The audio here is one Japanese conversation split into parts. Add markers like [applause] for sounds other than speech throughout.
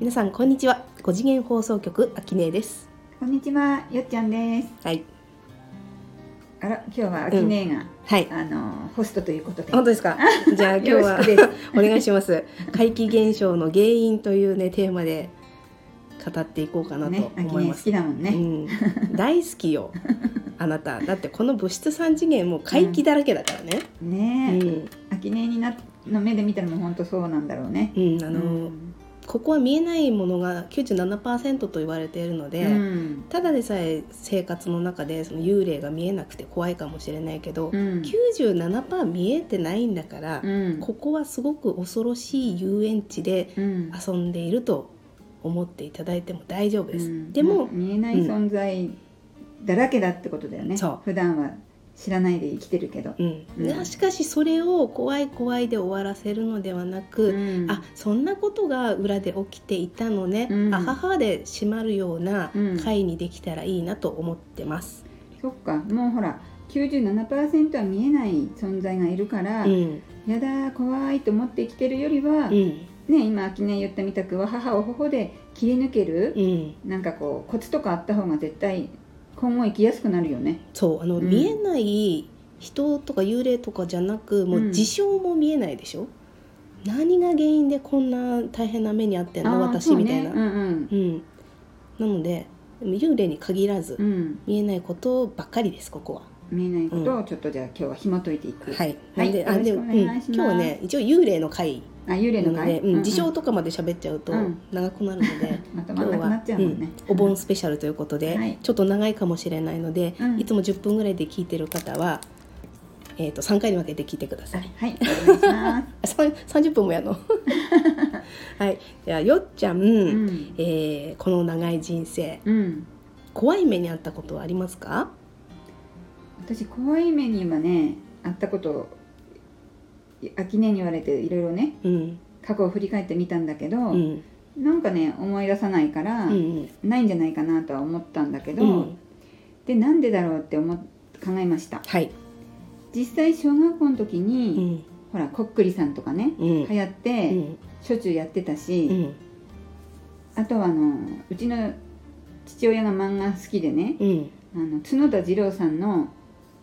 皆さんこんにちは。5次元放送局あきねえです。こんにちは、よっちゃんです。はい。あら、今日はあきねえが、はい。あのホストということで。本当ですか？じゃあ今日は [laughs] お願いします。怪奇現象の原因というねテーマで語っていこうかなと思います、ねえ好きだもんね。うん、大好きよ [laughs] あなた。だってこの物質三次元もう怪奇だらけだからね。ねえ、うん、あきねえになの目で見たらもう本当そうなんだろうね。うん、あの、うんここは見えないものが97%と言われているので、うん。ただでさえ生活の中でその幽霊が見えなくて怖いかもしれないけど、うん。97%見えてないんだから、うん。ここはすごく恐ろしい遊園地でうん。遊んでいると思っていただいても大丈夫です、うん。でも、見えない存在だらけだってことだよね。普段は知らないで生きてるけど。うん。うん。しかしそれを怖い怖いで終わらせるのではなく、うん。あそんなことが裏で起きていたのね、うん。あははで閉まるようなうん。回にできたらいいなと思ってます。そっか、もうほら。97%は見えない存在がいるから、うん。やだ怖いと思って生きてるよりは、うん。ね今秋音言ったみたくわ母を頬で切り抜ける、うん、なんかこうコツとかあった方が絶対今後生きやすくなるよね。そうあの、うん。見えない人とか幽霊とかじゃなくもううん。事象も見えないでしょ、何が原因でこんな大変な目に遭ってんの？私みたいな。そうんうん、なので幽霊に限らず、うん。うん、見えないことばっかりですここは。見えないことをちょっとじゃあ今日は紐解いていく。はい。はい。なんで、あ、で、うん、今日はね、一応幽霊の回あ幽霊の会、なので、うん、事情とかまで喋っちゃうとうん。長くなるので。[laughs] まとまんなくなっちゃうもんね。うんお盆スペシャルということで、はい。ちょっと長いかもしれないので、うん。いつも10分ぐらいで聞いてる方は、えー、と3回に分けて聞いてください。はい。お願いします。あさん30分もやるの。[laughs] はい。じゃあよっちゃん、うん。えーこの長い人生うん。怖い目にあったことはありますか？私怖い目にはねあったこと秋音に言われていろいろねうん。過去を振り返ってみたんだけど、うん。なんかね思い出さないから、うんないんじゃないかなとは思ったんだけど、うん。でなんでだろうって思っ考えました。はい、実際小学校の時うに、ん。ほらこっくりさんとかね、うん。流行って、うん。しょっちゅうやってたうし、ん。あとはあのうちの父親が漫画好きでねうん。あの角田二郎さんの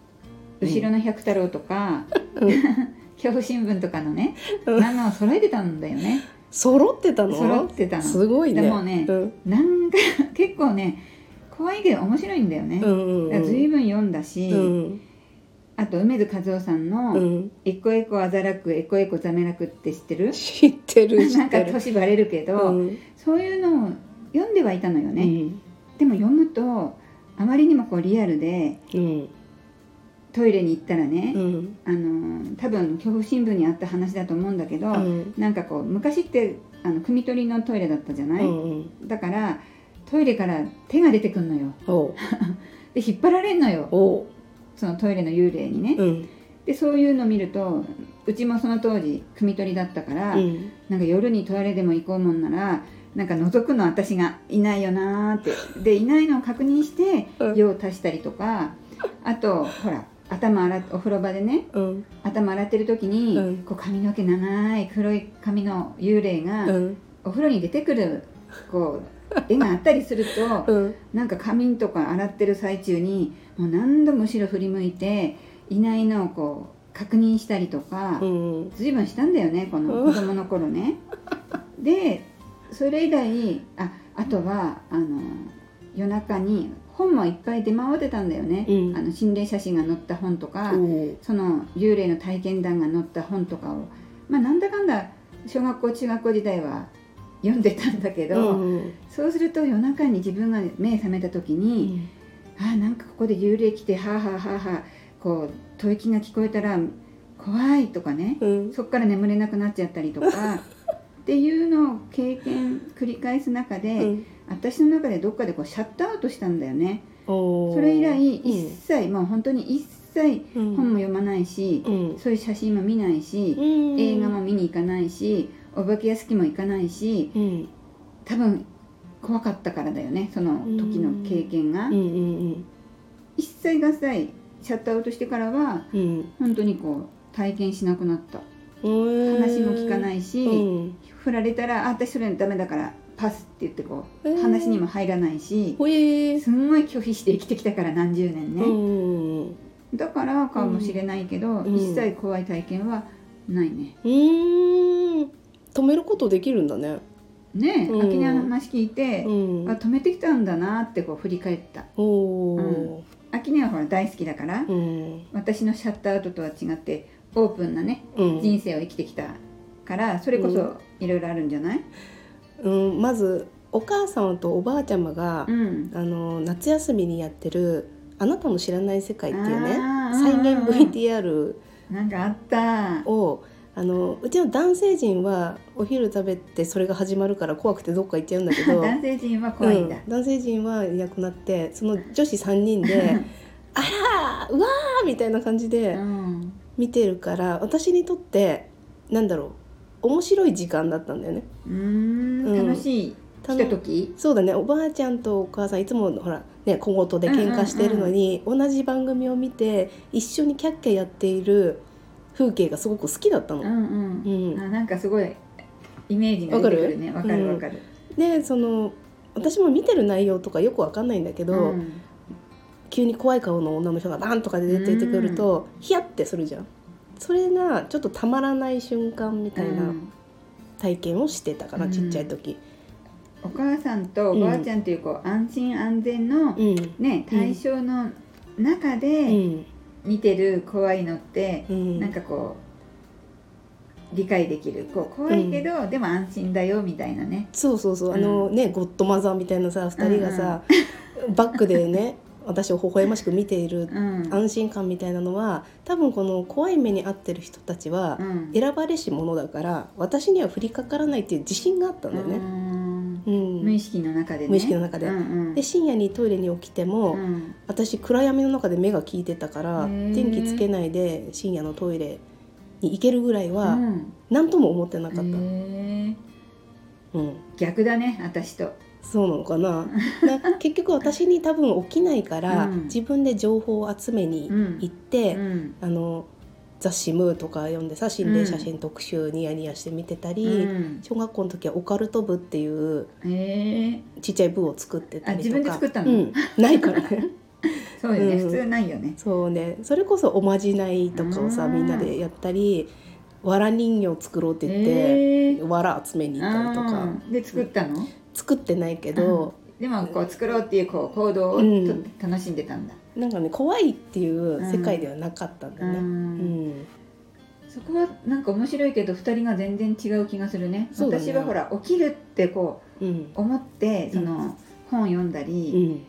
「後ろの百太郎」とか、うん [laughs] 恐怖新聞とかのねうん。漫画を揃えてたんだよね。揃ってたの？揃ってたの。すごいね。でもねうん。なんか結構ね怖いけど面白いんだよね、うんうん随分読んだし、うん。あと梅津和夫さんの「うん。エコエコあざらくエコエコざめらく」って知ってる？知ってる知なんか年バレるけど、うん。そういうのを読んではいたのよね、うん。でも読むとあまりにもこうリアルでうんトイレに行ったらね、うん。あの多分恐怖新聞にあった話だと思うんだけど、うん。なんかこう昔ってあの汲み取りのトイレだったじゃない、うんだからトイレから手が出てくんのよ。[laughs] で引っ張られんのよ。そのトイレの幽霊にね、うん。でそういうの見るとうちもその当時汲み取りだったから、うん。なんか夜にトイレでも行こうもんならなんか覗くの私がいないよなーって。でいないのを確認してうん。用を足したりとかあとほら頭洗っお風呂場でねうん。頭洗ってる時に、うん。こう髪の毛長い黒い髪の幽霊が、うん。お風呂に出てくるこう [laughs] 絵があったりするとうん。なんか髪とか洗ってる最中にもう何度も後ろ振り向いていないのをこう確認したりとか、うん随分したんだよねこの子供の頃ね。でそれ以来ああとはあの夜中に本もいっぱい出回ってたんだよね、うん。あの心霊写真が載った本とか、その幽霊の体験談が載った本とかを。まあなんだかんだ小学校中学校時代は読んでたんだけど、うんそうすると夜中に自分が目覚めた時に、あなんかここで幽霊来てはあはあはあはあこう吐息が聞こえたら怖いとかね、うん。そこから眠れなくなっちゃったりとか [laughs] っていうのを経験繰り返す中で、うん私の中でどっかでこうシャットアウトしたんだよね。それ以来一切、もう本当に一切うん。本も読まないし、うん。そういう写真も見ないし、うん。映画も見に行かないしお化け屋敷も行かないしうん。多分怖かったからだよねその時の経験が、一切合切シャットアウトしてからはうん。本当にこう体験しなくなった。うん。話も聞かないし、うん。振られたら「あ私それダメだからパスって言ってこへー。う話にも入らないしほえーすんごい拒否して生きてきたから何十年ね、うんだからかもしれないけど、うん。一切怖い体験はないね。うーん。止めることできるんだね。ねえ、うん。秋音の話聞いて、うん。あ止めてきたんだなってこう振り返った。おお秋音はほら大好きだから、うん。私のシャットアウトとは違ってオープンなねうん。人生を生きてきたからそれこうん。そいろいろあるんじゃない？うんまずお母さんとおばあちゃまがうん。あの夏休みにやってる「あなたの知らない世界」っていうね再現 VTR なんかあった。をあのうちの男性陣はお昼食べてそれが始まるから怖くてどっか行っちゃうんだけど [laughs] 男性陣は怖いんだ、うん、男性陣はいなくなってその女子3人で「[laughs] あらーうわー!」みたいな感じでうん。見てるから私にとってなんだろう面白い時間だったんだよね。うーん楽しいたひとときそうだね。おばあちゃんとお母さんいつもほらね小言で喧嘩してるのに、同じ番組を見て一緒にキャッキャやっている風景がすごく好きだったの。うんうん、うん。あなんかすごいイメージが出てくるね。わかわかるるわかる、でその私も見てる内容とかよくわかんないんだけど、うん。急に怖い顔の女の人がバンとかで出てくると、ヒヤッてするじゃん。それがちょっとたまらない瞬間みたいなうん。体験をしてたかな、うん。ちっちゃい時。お母さんとおばあちゃんというこう安心安全のうん。ね対象の中うでん。見てる怖いのってうん。なんかこう理解できる。こう怖いけど、でも安心だよみたいなね。そうそうそう。あのね、ゴッドマザーみたいなさ2人がさ、バックでね私を微笑ましく見ているうん。安心感みたいなのは多分この怖い目に遭ってる人たちはうん。選ばれし者だから私には降りかからないっていう自信があったんだようね。ん。うん。無意識の中でね。無意識の中で。うんうん。で深夜にトイレに起きても、うん。私暗闇の中で目が効いてたから電気つけないで深夜のトイレに行けるぐらいはうん。何とも思ってなかった、うん、逆だね私とそうなのかな。な [laughs] 結局私に多分起きないから、うん。自分で情報を集めに行って、うん。あの雑誌「ムー」とか読んでさ心霊写真特集ニヤニヤして見てたり、うん。小学校の時はオカルト部っていうちっちゃい部を作ってたりとか。あ自分で作ったの？うん、ないから。ね [laughs] そうよね、うん。普通ないよね。そうね。それこそおまじないとかをさうん。みんなでやったりわら人形を作ろうって言って、わら集めに行ったりとか。で作ったの？作ってないけど、でもこう作ろうっていうこう行動をとうん。楽しんでたんだ、なんかね怖いっていう世界ではなかったんだうね。うん。ん。そこはなんか面白いけど2人が全然違う気がするね。ね。私はほら起きるってこうん。う思ってその本読んだうり、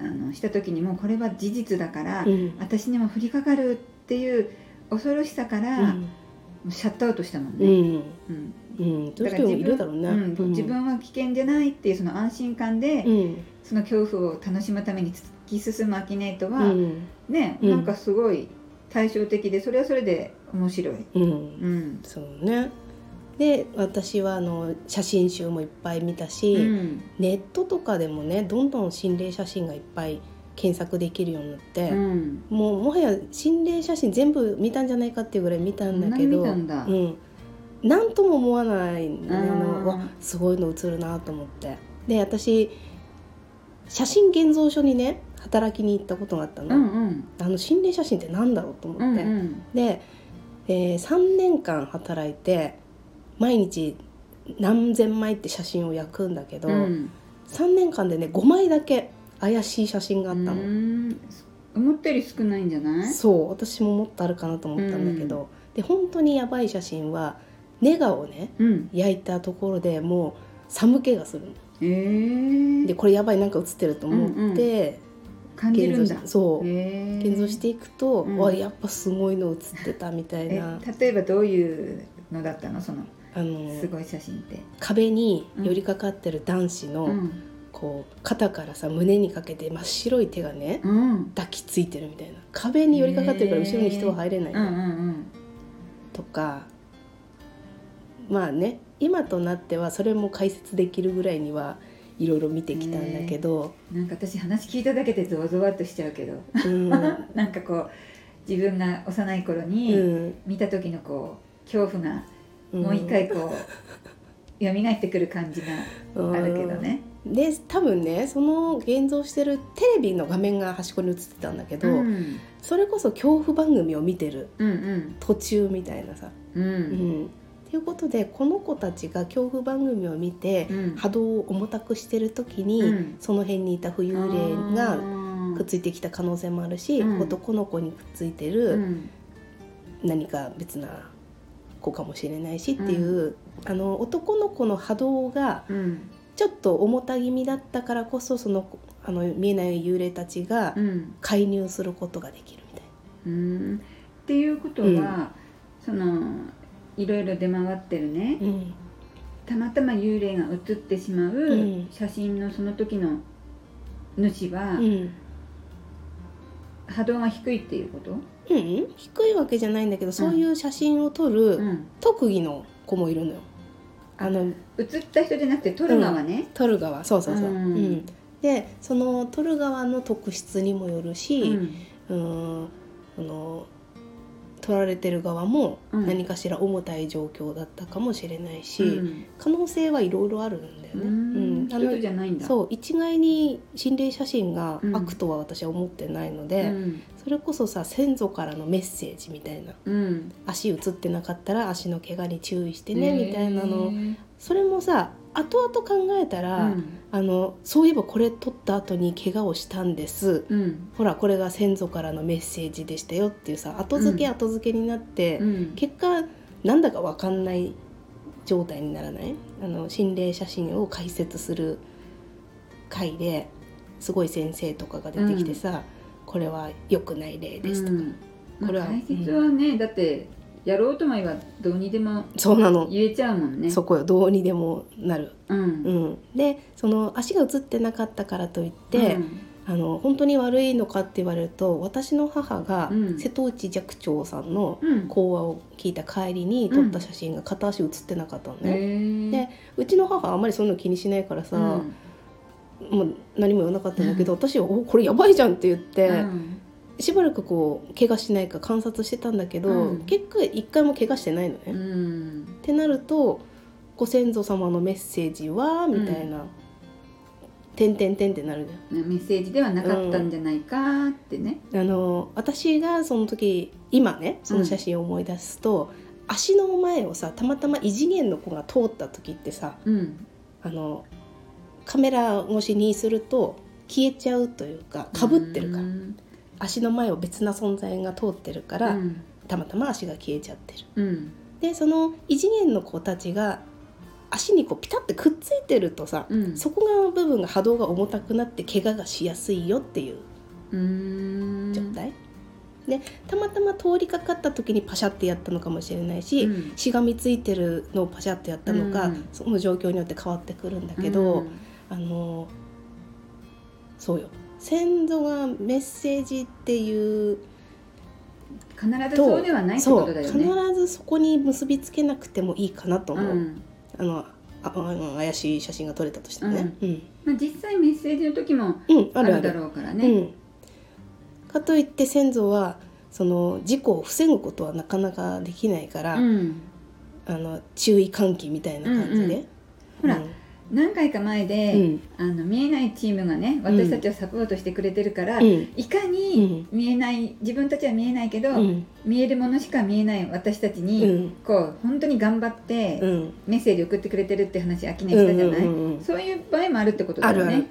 ん。あのした時にもうこれは事実だから、うん。私にも降りかかるっていう恐ろしさから、シャットアウトしたもんね、うんうんうんそういう人もいるだろうね。うん自分は危険じゃないっていうその安心感で、うん。その恐怖を楽しむために突き進むアキネとは、うん。ね、うん。なんかすごい対照的でそれはそれで面白い、うん。うん。そうね。で私はあの写真集もいっぱい見たし、うん。ネットとかでもねどんどん心霊写真がいっぱい検索できるようになって、うん、もうもはや心霊写真全部見たんじゃないかっていうぐらい見たんだけどうん、なんとも思わないあのわすごいの映るなと思って。で私写真現像所にね働きに行ったことがあったの,、うんうん。あの心霊写真ってなんだろうと思って、うんうん。で、えー3年間働いて毎日何千枚って写真を焼くんだけど、うん。3年間でね5枚だけ怪しい写真があったの、うん。思ったより少ないんじゃない？そう私ももっとあるかなと思ったんだけど、で本当にやばい写真はネガをねうん。焼いたところでもう寒気がするの。へえでこれやばいなんか写ってると思って、感じるんだ。現そう。へー。現像していくと、うん。わやっぱすごいの写ってたみたいえな例えばどういうのだったの？そのあのすごい写真って、壁に寄りかかってる男子の、うん。こう肩からさ胸にかけて真っ白い手がねうん、抱きついてるみたいな。壁に寄りかかってるから後ろに人は入れないの、うんうん。とかまあね今となってはそれも解説できるぐらいにはいろいろ見てきたんだけど、うん。なんか私話聞いただけでゾワゾワっとしちゃうけど。うん。[laughs] なんかこう自分が幼い頃うにん。見た時のこう恐怖がうん。もう一回こう蘇ってくる感じがあるけどね。で多分ねその現像してるテレビの画面が端っこに映ってたんだけど、うん。それこそ恐怖番組を見てるうん途中みたいなさ。うん。ううんんっていうことでこの子たちが恐怖番組を見て、うん。波動を重たくしてる時に、うん。その辺にいた浮遊霊がくっついてきた可能性もあるし、うん。男の子にくっついてうるん。何か別な子かもしれないしっていう、あの男の子の波動がうん。ちょっと重た気味だったからこそそのあの見えない幽霊たちがうん。介入することができるみたいうん。っていうことは、そのいろいろ出回ってるね。な。うん。たまたま幽霊が写ってしまううん。写真のその時の主はうん。波動が低いっていうこと、うん、低いわけじゃないんだけどそういう写真を撮るうん、特技の子もいるのよ。あの写った人じゃなくて撮る側ね、撮る側。そうそうそう。うん。うん。でその撮る側の特質にもよるし、うん。うん、その取られてる側もうん。何かしら重たい状況だったかもしれないし、うん。可能性はいろいろあるんだよね。うん。あ一つじゃないんだ。そう一概に心霊写真がうん悪とは私は思ってないので、うん。それこそさ先祖からのメッセージみたいなうん。足映ってなかったら足の怪我に注意してねみたいなの。へそれもさ後々考えたーら、あのそういえばこれ撮った後に怪我をしたんです。うん。うんほらこれが先祖からのメッセージでしたよっていうさ後付けうん。後付けになって、うん。結果なんだか分かんない状態にならない？あの心霊写真を解説する回ですごい先生とかが出てきてさ、これは良くない例ですとか、これは解説はね、だってやろうと思えばどうにでもそうなの、言えちゃうもんね。そこよ。どうにでもなる。うん。うん、でその足が映ってなかったからといって、うん。あの本当に悪いのかって言われると私の母がうん。瀬戸内寂聴さんのうん。講話を聞いた帰りに撮った写真が片足写ってなかったのへね、ー。でうちの母はあんまりそういうの気にしないからさ、うん。もう何も言わなかったんだけど私は「おこれやばいじゃん」って言って、うんしばらくこう怪我しないか観察してたんだけど、うん。結局一回も怪我してないのね。うっんてなるとご先祖様のメッセージはみたいな「てんてんてん」ってなるじゃん。メッセージではなかったんじゃないかってね、あの私がその時今ねその写真を思い出すと、足の前をさたまたま異次元の子が通った時ってさうん。あのカメラ越しにすると消えちゃうというかかぶってるから、うん足の前を別な存在が通ってるから、うん。たまたま足が消えちゃってる。うん。でその異次元の子たちが足にこうピタッてくっついてるとさ、うん。そこが部分が波動が重たくなって怪我がしやすいよっていううん。状態、でたまたま通りかかった時にパシャってやったのかもしれないし、うん。しがみついてるのをパシャってやったのか、うん。その状況によって変わってくるんだけど、うん。あのそうよ先祖がメッセージっていう必ずそうではないってことだよね。必ずそこに結びつけなくてもいいかなと思う、うん。あのあ怪しい写真が撮れたとしてもね。うん。まあ、実際メッセージの時もうん、あある。だろうからね。うん、かといって先祖はその事故を防ぐことはなかなかできないから、うん。あの注意喚起みたいな感じで、ほら何回か前で、うん。あの見えないチームがね私たちをサポートしてくれてるから、うん。うんいかに見えない自分たちは見えないけど、うん。見えるものしか見えない私たちに、うん。こう本当に頑張ってうん。メッセージ送ってくれてるって話秋音したじゃない、うんうんうん。そういう場合もあるってことだよね。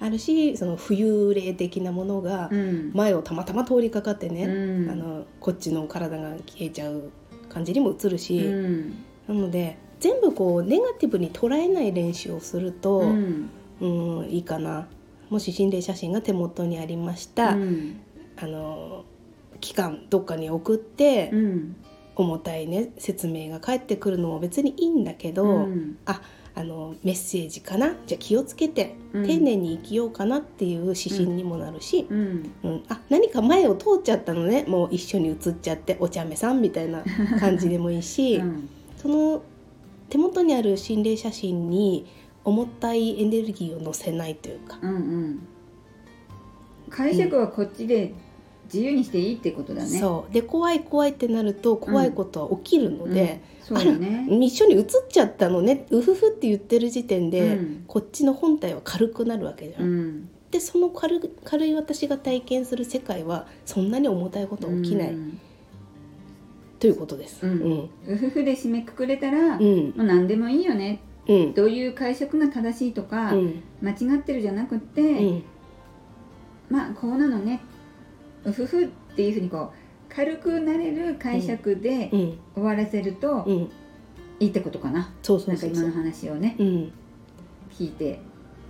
あるしその浮遊霊的なものがうん。前をたまたま通りかかってね、うん。あのこっちの体が消えちゃう感じにも映るし、うん。なので全部こうネガティブに捉えない練習をすると、ううんんいいかな。もし心霊写真が手元にありました、うん。あの期間どっかに送って、うん。重たいね説明が返ってくるのも別にいいんだけど、うん。ああのメッセージかな？じゃあ気をつけて、うん。丁寧に生きようかなっていう指針にもなるし、うん。うん。あ何か前を通っちゃったのね。もう一緒に写っちゃってお茶目さんみたいな感じでもいいし、[laughs] うん。その手元にある心霊写真に重たいエネルギーを乗せないというか。うんうん。解釈はこっちで自由にしていいってことだね。そう。で怖い怖いってなると怖いことは起きるので、うん、そうだね。一緒に映っちゃったのねうふふって言ってる時点で、うん。こっちの本体は軽くなるわけじゃん。うん。でその軽い軽い私が体験する世界はそんなに重たいことは起きない、うんということです。うん。うふふで締めくくれたら、もうん。う何でもいいよね。うん。どういう解釈が正しいとか、うん。間違ってるじゃなくって、うん。まあこうなのね。うふふっていうふうにこう軽くなれる解釈でうん。終わらせるとうん。いいってことかな、そうそなうんそうそう。か今の話をね。うん。聞いて、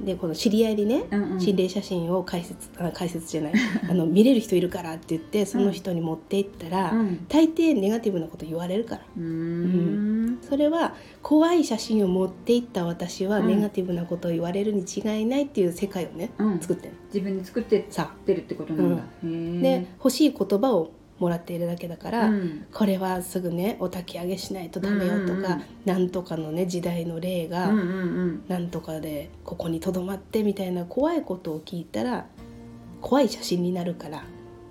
でこの知り合いにねうんうん。心霊写真を解説あ解説じゃない。[laughs] あの見れる人いるからって言ってその人に持って行ったら、うん。大抵ネガティブなこと言われるから。うーん。それは怖い写真を持って行った私はうん。ネガティブなことを言われるに違いないっていう世界をね、うん。作ってる自分で作ってっさてるってことなんだ、で欲しい言葉をもらっているだけだから、うん。これはすぐねお焚き上げしないとダメよとか、うんうんうん。なんとかのね時代の霊が、うんうんうん。なんとかでここにとどまってみたいな怖いことを聞いたら怖い写真になるから。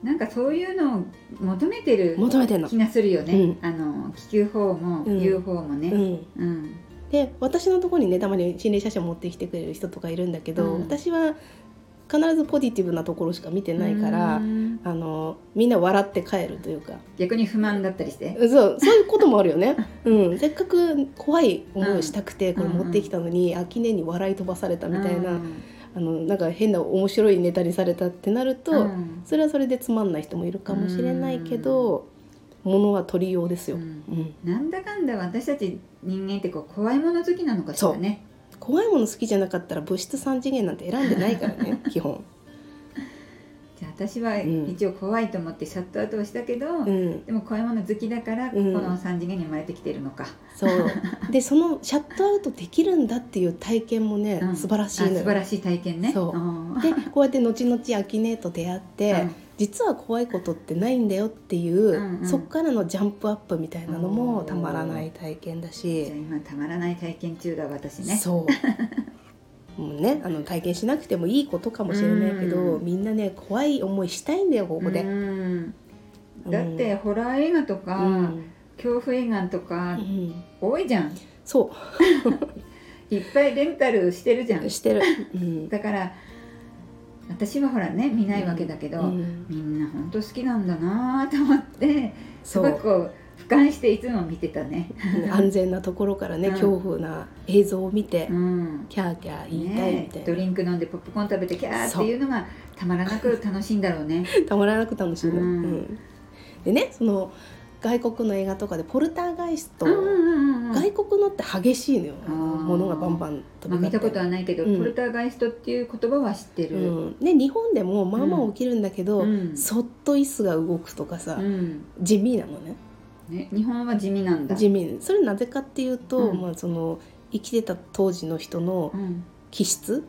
なんかそういうのを求めてる求めて気。がするよね、うん。あの聞く方もうん。言う方もね、うん、うん。で私のところにねたまに心霊写真を持ってきてくれる人とかいるんだけど、うん。私は必ずポジティブなところしか見てないから、うん。あのみんな笑って帰るというか。逆に不満だったりして？そうそういうこともあるよね、うん、せっかく怖い思いをしたくてうん。これ持ってきたのに秋音に笑い飛ばされたみたいな、うん。あのなんか変な面白いネタにされたってなると、うん。それはそれでつまんない人もいるかもしれないけど、ものは取りようですよ、ううん。んなんだかんだ私たち人間ってこう怖いもの好きなのかしらね怖いもの好きじゃなかったら物質3次元なんて選んでないからね [laughs] 基本、じゃあ私はうん。一応怖いと思ってシャットアウトをしたけど、うん、でも怖いもの好きだからこうん。の3次元に生まれてきてるのか、そう。[laughs] でそのシャットアウトできるんだっていう体験もね、うん。素晴らしいのよ。あ素晴らしい体験ね。でこうやって後々アキネと出会って、うん実は怖いことってないんだよっていう、うんうん。そっからのジャンプアップみたいなのもたまらない体験だじゃ今たまらない体験中だ私ね。そう。[laughs] もうねあの体験しなくてもいいことかもしれないけど、うん。みんなね怖い思いしたいんだよここで。うん。だってホラー映画とか、うん。恐怖映画とかうん。多いじゃん。そ [laughs] いっぱいレンタルしてるじゃん。うしてる。うん。だから私はほらね見ないわけだけど、うん。みんな本当好きなんだなと思ってすごくこう俯瞰していつも見てたね。安全なところからね、うん。恐怖な映像を見て、うん。キャーキャー言いたいみねたいな、ドリンク飲んでポップコーン食べてキャーっていうのが [laughs] たまらなく楽しいんだろうね。たまらなく楽しいの、うん。うん。でねその外国の映画とかでポルターガイスト、外国のって激しいのよ。あー。物がバンバン飛び交って。まあ、見たことはないけど、うん。ポルターガイストっていう言葉は知ってる。うん、ね日本でもまあまあ起きるんだけど、うん。そっと椅子が動くとかさ、うん。地味なのね。ね、日本は地味なんだ。地味。それなぜかっていうと、うん。まあ、その生きてた当時の人のうん。気質、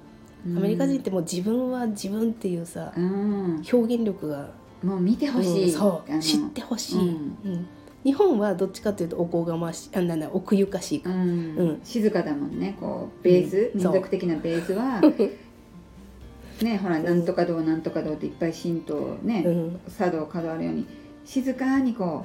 アメリカ人ってもう自分は自分っていうさ、うん、表現力がもう見てほしい。うん知ってほしい、うん。うん。日本はどっちかというとおこがましいあなんだ奥ゆかしいか、うん。うん。静かだもんね。こうベース、うん。民族的なベースは [laughs] ねほらなんとかどうなんとかどうっていっぱい神道ね、うん。茶道角あるように静かにこ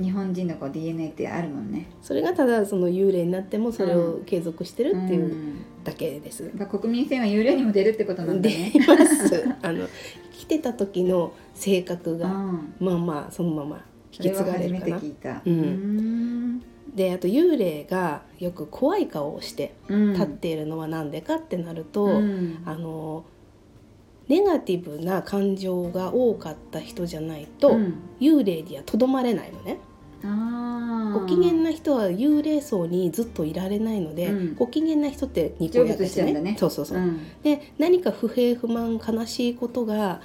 う日本人のこう DNA ってあるもんね。それがただその幽霊になってもそれを継続してるっていううんだけです。国民性は幽霊にも出るってことなんだでね。います。[laughs] あの生きてた時の性格が、うん。まあまあそのまま引き継がれるかな。うん。ん。であと幽霊がよく怖い顔をしてうん。立っているのは何でかってなると、うん。あのネガティブな感情が多かった人じゃないと、うん。幽霊にはとどまれないのねご機嫌な人は幽霊層にずっといられないので、うん。ご機嫌な人ってニコヤ成仏しちゃうんだね。そうそうそう、うん。で何か不平不満悲しいことが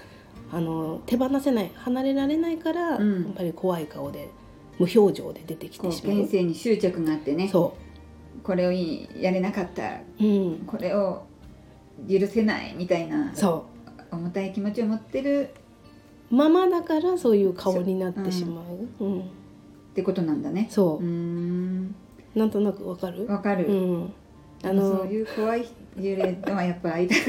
あの手放せない離れられないから、うん。やっぱり怖い顔で無表情で出てきこうてしまう。現世に執着があってね。そこれをやれなかった。う、うん、これを許せないみたいなそ重たい気持ちを持ってる。うままだからそういう顔になってしまう、うんってことなんだね。そう。う、ーん。なんとなくわかる？わかる、うん、あそのういう怖い幽霊とはやっぱ会いたく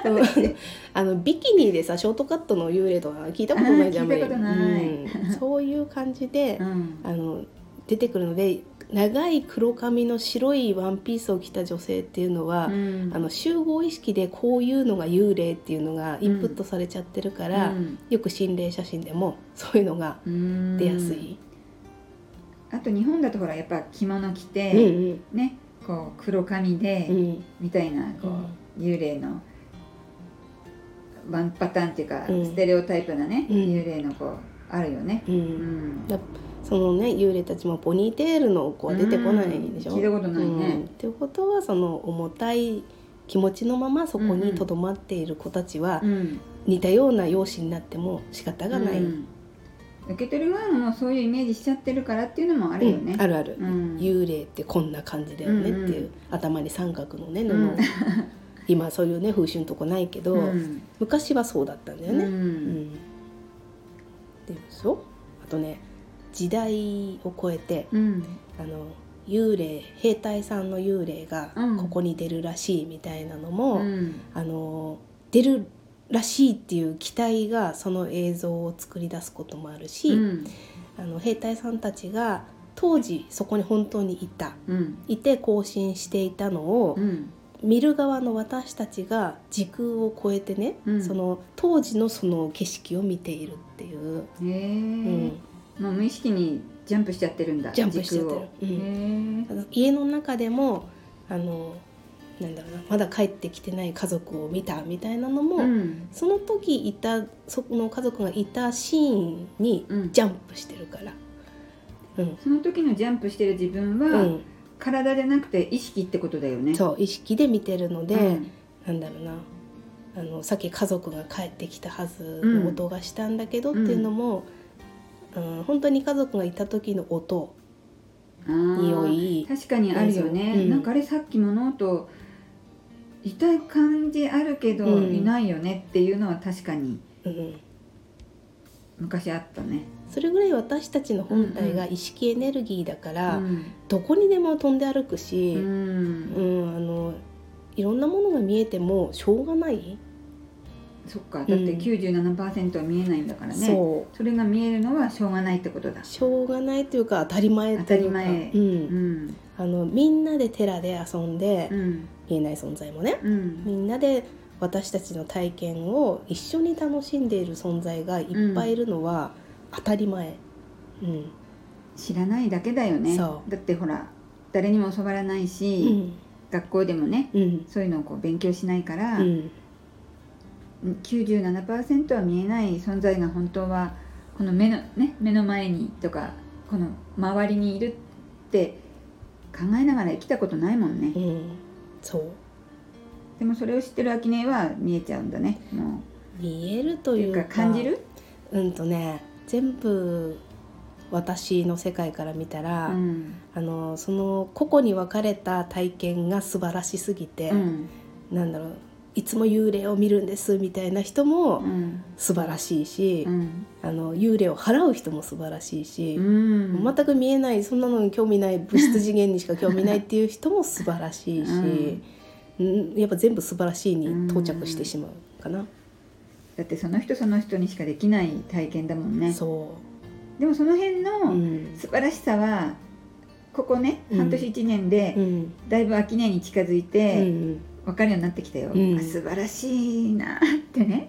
[laughs] あのビキニでさショートカットの幽霊とか聞いたことないじゃん聞いたことない。うん。そういう感じで、うん。あの出てくるので長い黒髪の白いワンピースを着た女性っていうのは、うん。あの集合意識でこういうのが幽霊っていうのがインプットされちゃってるから、うん。よく心霊写真でもそういうのがうん出やすい。あと日本だとほらやっぱ着物着うんて、ねこう黒髪で、みたいなこう、幽霊のワンパターンっていうか、うん。ステレオタイプなね、うん。幽霊の子あるよね。ううん。そのね幽霊たちもポニーテールの子は出てこないでしょ？うん。聞いたことないね。うん。っていうことはその重たい気持ちのままそこにとどまっている子たちはうん。似たような容姿になっても仕方がない。うん受け取る側もそういうイメージしちゃってるからっていうのもあるよね。うんあるある、うん。幽霊ってこんな感じだよねっていう、うんうん。頭に三角のね布、うん。[laughs] 今そういうね風習のとこないけど、うん。昔はそうだったんだよね。ううん。んでしょあとね時代を超えてうん。あの幽霊兵隊さんの幽霊がうん。ここに出るらしいみたいなのも、うん。あの出るらしいっていう期待がその映像を作り出すこともあるし、うん。あの兵隊さんたちが当時そこに本当にいた。うん。いて行進していたのをうん。見る側の私たちが時空を超えてね、うん。その当時のその景色を見ているっていう、うん。もう無意識にジャンプしちゃってるんだジャンプしちゃってる。家の中でもあのなんだろうなまだ帰ってきてない家族を見たみたいなのも、えうん。その時いたその家族がいたシーンにうん。ジャンプしてるから。うん。その時のジャンプしてる自分は、うん。体でなくて意識ってことだよね。そう意識で見てるので、うん。なんだろうな。あのさっき家族が帰ってきたはずうん。の音がしたんだけどっていうのも、うん。本当に家族がいた時の音匂い確かにあるよね、うん。なんかあれさっき物音いた感じあるけど、うん。いないよねっていうのは確かにうん、昔あったね、それぐらい私たちの本体が意識エネルギーだから、うん。どこにでも飛んで歩くし、ううんんあのいろんなものが見えてもしょうがない、そっかだって97%は見えないんだからね、そう。それが見えるのはしょうがないってことだ。しょうがないというか当たり前というか。当たり前。う、うんん。あのみんなで寺で遊んで、うん見えない存在もね。うん。みんなで私たちの体験を一緒に楽しんでいる存在がいっぱいいるのは当たり前、うん。知らないだけだよね。そだってほら誰にも教わらないし、うん。学校でもねうん。そういうのをこう勉強しないから、うん。97%は見えない存在が本当はこの目の,、ね、目の前にとかこの周りにいるって考えながら生きたことないもんね。うんそう。でもそれを知ってる秋音は見えちゃうんだね。も見えるというか感じる？うんとね全部私の世界から見たら、うん。あのその個々に分かれた体験が素晴らしすぎて、うん。なんだろういつも幽霊を見るんですみたいな人もうん。素晴らしいし、うん。あの幽霊を払う人も素晴らしいし、うん。全く見えないそんなのに興味ない物質次元にしか興味ないっていう人も素晴らしいし、うん。やっぱ全部素晴らしいに到着してしまうかな。だってその人その人にしかできない体験だもんね。そでもその辺のん。素晴らしさはここねうん。半年1年でうん。だいぶ秋音に近づいうんて分かるようになってきたよ、うん。あ素晴らしいなってね、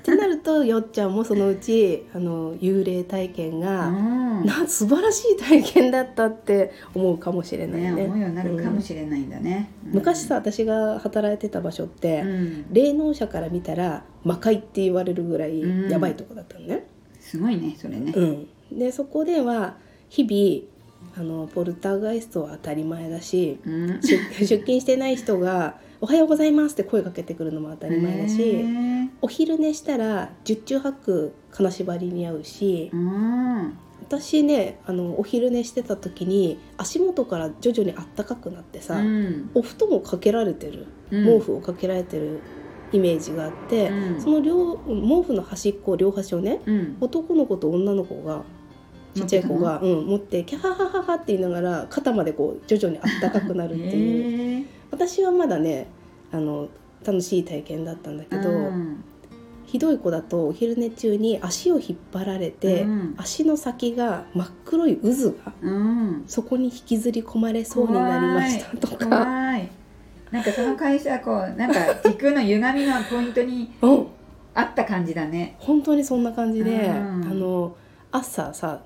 ってなるとよっちゃんもそのうちあの幽霊体験うが、ん。な素晴らしい体験だったって思うかもしれないね。ね。思うようになるかもしれないんだね、うん。昔さ私が働いてた場所って、うん。霊能者から見たら魔界って言われるぐらいうん。やばいとこだったのね。すごいねそれね、うん、でそこでは日々あのポルターガイストは当たり前だし [laughs] 出勤してない人が「おはようございます」って声かけてくるのも当たり前だへしー。お昼寝したら十中八九金縛りに合うしうん。私ねあのお昼寝してた時に足元から徐々にあったかくなってさ、うん。お布団をかけられてる。うん。毛布をかけられてるイメージがあって、うん。その両毛布の端っこ両端をねうん。男の子と女の子がちっちゃい子が、うん、持ってキャハハハハって言いながら肩までこう徐々にあったかくなるっていう私はまだねあの楽しい体験だったんだけど、うん。ひどい子だとお昼寝中に足を引っ張られて、うん。足の先が真っ黒い渦がうん。そこに引きずり込まれそうになりましたとか。なんかその会社こうなんか時空の歪みのポイントにうん。あった感じだね。本当にそんな感じで、うん。あの朝さ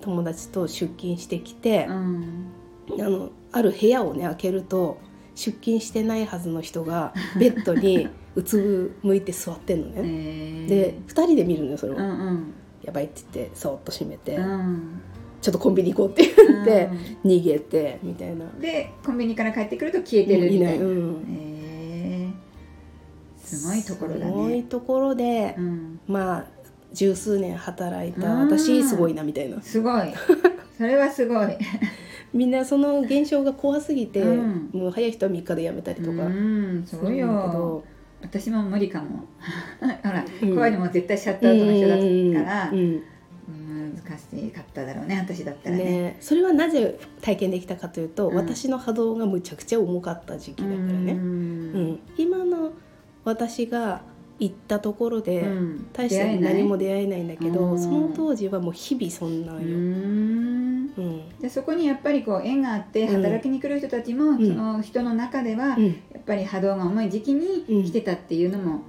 友達と出勤してきて、うん。あのある部屋をね開けると出勤してないはずの人がベッドに [laughs] うつぶ向いて座ってんのえね。ー。で2人で見るのよそれを、うんうん。やばいって言ってそーっと閉めて、うん。ちょっとコンビニ行こうって言って、逃げてみたいな。でコンビニから帰ってくると消えてるみたいな、うん。えー。すごいところだすごいね、ところで、うん、まあ十数年働いた。うん。私すごいなみたいな。すごい。それはすごいみんなその現象が怖すぎて、うん。もう早い人は3日で辞めたりとか。するんだけど、私も無理かも。[laughs] ほら、うん。怖いのも絶対シャットアウトの人だから、うんうん難しかっただろうね私だったらね。ね、それはなぜ体験できたかというと、うん。私の波動がむちゃくちゃ重かった時期だからね、ううん。ん今の私が行ったところで、うん。大して何も出会えないんだけど、うん。その当時はもう日々そんなん。よ、でそこにやっぱりこう縁があってうん。働きに来る人たちも、ん。その人の中では、うん。やっぱり波動が重い時期に来てたっていうのも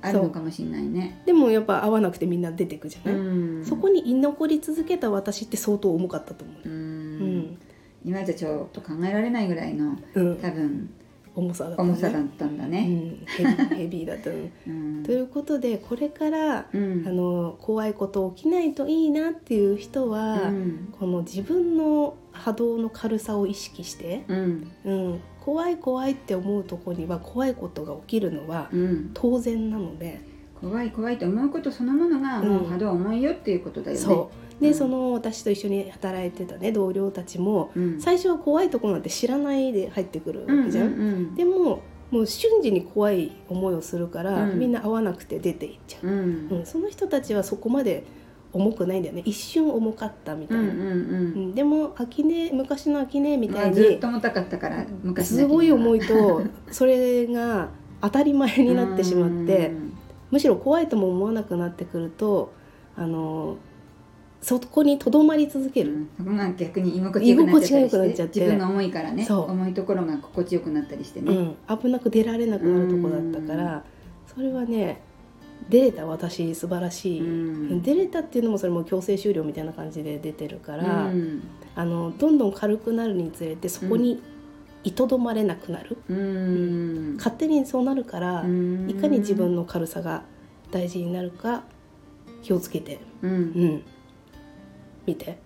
あるのかもしれないね。でもやっぱ合わなくてみんな出てくじゃない、うん。そこに居残り続けた私って相当重かったと思う。うね、ん。今じゃちょっと考えられないぐらいのうん。多分重さだったね。重さだったんだね。うん、ヘビーヘビーだったの。[laughs] うん。ということでこれから、うん。あの怖いこと起きないといいなっていう人は、うん。この自分の波動の軽さを意識して、うん。うん、怖い怖いって思うとこには怖いことが起きるのはうん。当然なので、怖い怖いと思うことそのものがもう波動重いよっていうことだよね。で、うん。その私と一緒に働いてたね同僚たちもうん。最初は怖いとこなんて知らないで入ってくるわけじゃん。うんうんでももう瞬時に怖い思いをするから、うん。みんな合わなくて出ていっちゃう。うん。うん、その人たちはそこまで重くないんだよね一瞬重かったみたいな、うんうんうん。でも秋音昔の秋音みまたいにあずっと重たかったから昔すごい重いいとそれが当たり前になってしまってむしろ怖いとも思わなくなってくるとあのそこにとどまり続ける、そこが逆に居心地よくなっちゃったり居心地が良くなっしちゃって。て自分が重いからねそう。重いところが心地よくなったりしてね、うん、危なく出られなくなるとこだったからそれはね出れた私素晴らしい、うん。出れたっていうのもそれも強制終了みたいな感じで出てるから、うん。あのどんどん軽くなるにつれてそこにいとどまれなくなる、うん。勝手にそうなるから、うん。いかに自分の軽さが大事になるか気をつけて、うん。うん、見て。だか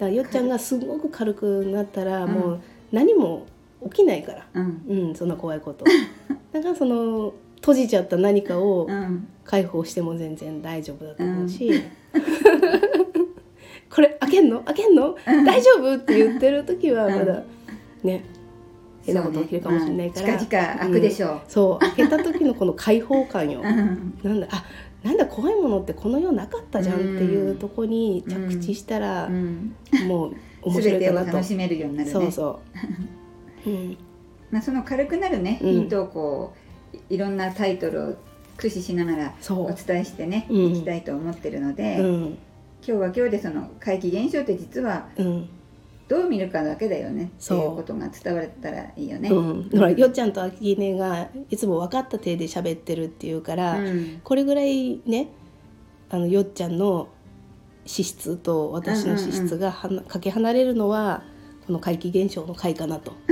らよっちゃんがすごく軽くなったらうん。もう何も起きないから、うん。うん、そんな怖いこと。[laughs] だからその閉じちゃった何かをうん。解放しても全然大丈夫だと思うし、[laughs] これ開けんの？開けんの？大丈夫？って言ってる時はまだね変なこと起きるかもしれないから、そうね。うん近々開くでしょう、そう開けた時のこの解放感よ。うん。なんだあなんだ怖いものってこの世なかったじゃんっていうとこに着地したらう、ん。もう面白いかなと、楽しめるようになるね。そうそう、うん、[laughs] まあ、その軽くなるね、うん。ヒントをこういいろんなタイトルを駆使しながらお伝えしてね、うん。いきたいと思ってるので、うん。今日は今日でその怪奇現象って実はうんどう見るかだけだよね。ってそういうことが伝わったらいいよね。うん、ほらよっちゃんとあきねがいつも分かった手で喋ってるっていうから、うん。これぐらいねあのよっちゃんの資質と私の資質がはなかけ離れるのはこの怪奇現象の回かなと。[laughs]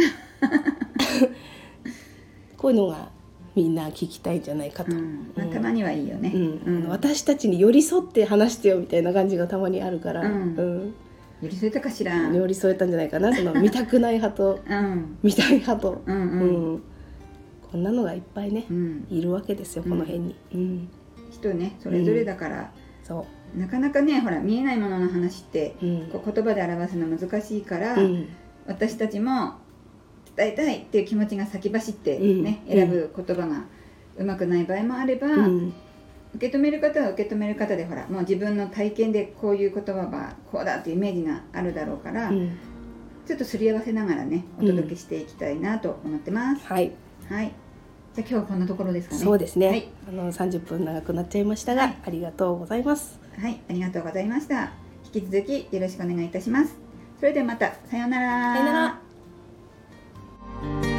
こういうのがみんな聞きたいんじゃないかと、うん。まあ、たまにはいいよね。うん。あの私たちに寄り添って話してよみたいな感じがたまにあるから、うん。うん寄り添えたかしら？寄り添えたんじゃないかな。その [laughs] 見たくない派とうん。見たい派と、うんううん。んこんなのがいっぱいね、うん、いるわけですよこの辺に、うん。人ねそれぞれだから、そなかなかねほら見えないものの話ってう、うん。こう言葉で表すの難しいから、うん。私たちも伝えたいっていう気持ちが先走ってね、うん。選ぶ言葉がうまくない場合もあれば、うん受け止める方は受け止める方でほらもう自分の体験でこういう言葉はこうだっていうイメージがあるだろうから、うん。ちょっとすり合わせながらねお届けしていきたいなと思ってます。はい。はい。じゃあ今日はこんなところですかね。そうですね、はい、あの30分長くなっちゃいましたが、はい。ありがとうございます。はい、ありがとうございました。引き続きよろしくお願いいたします。それではまた。さようなら。さようなら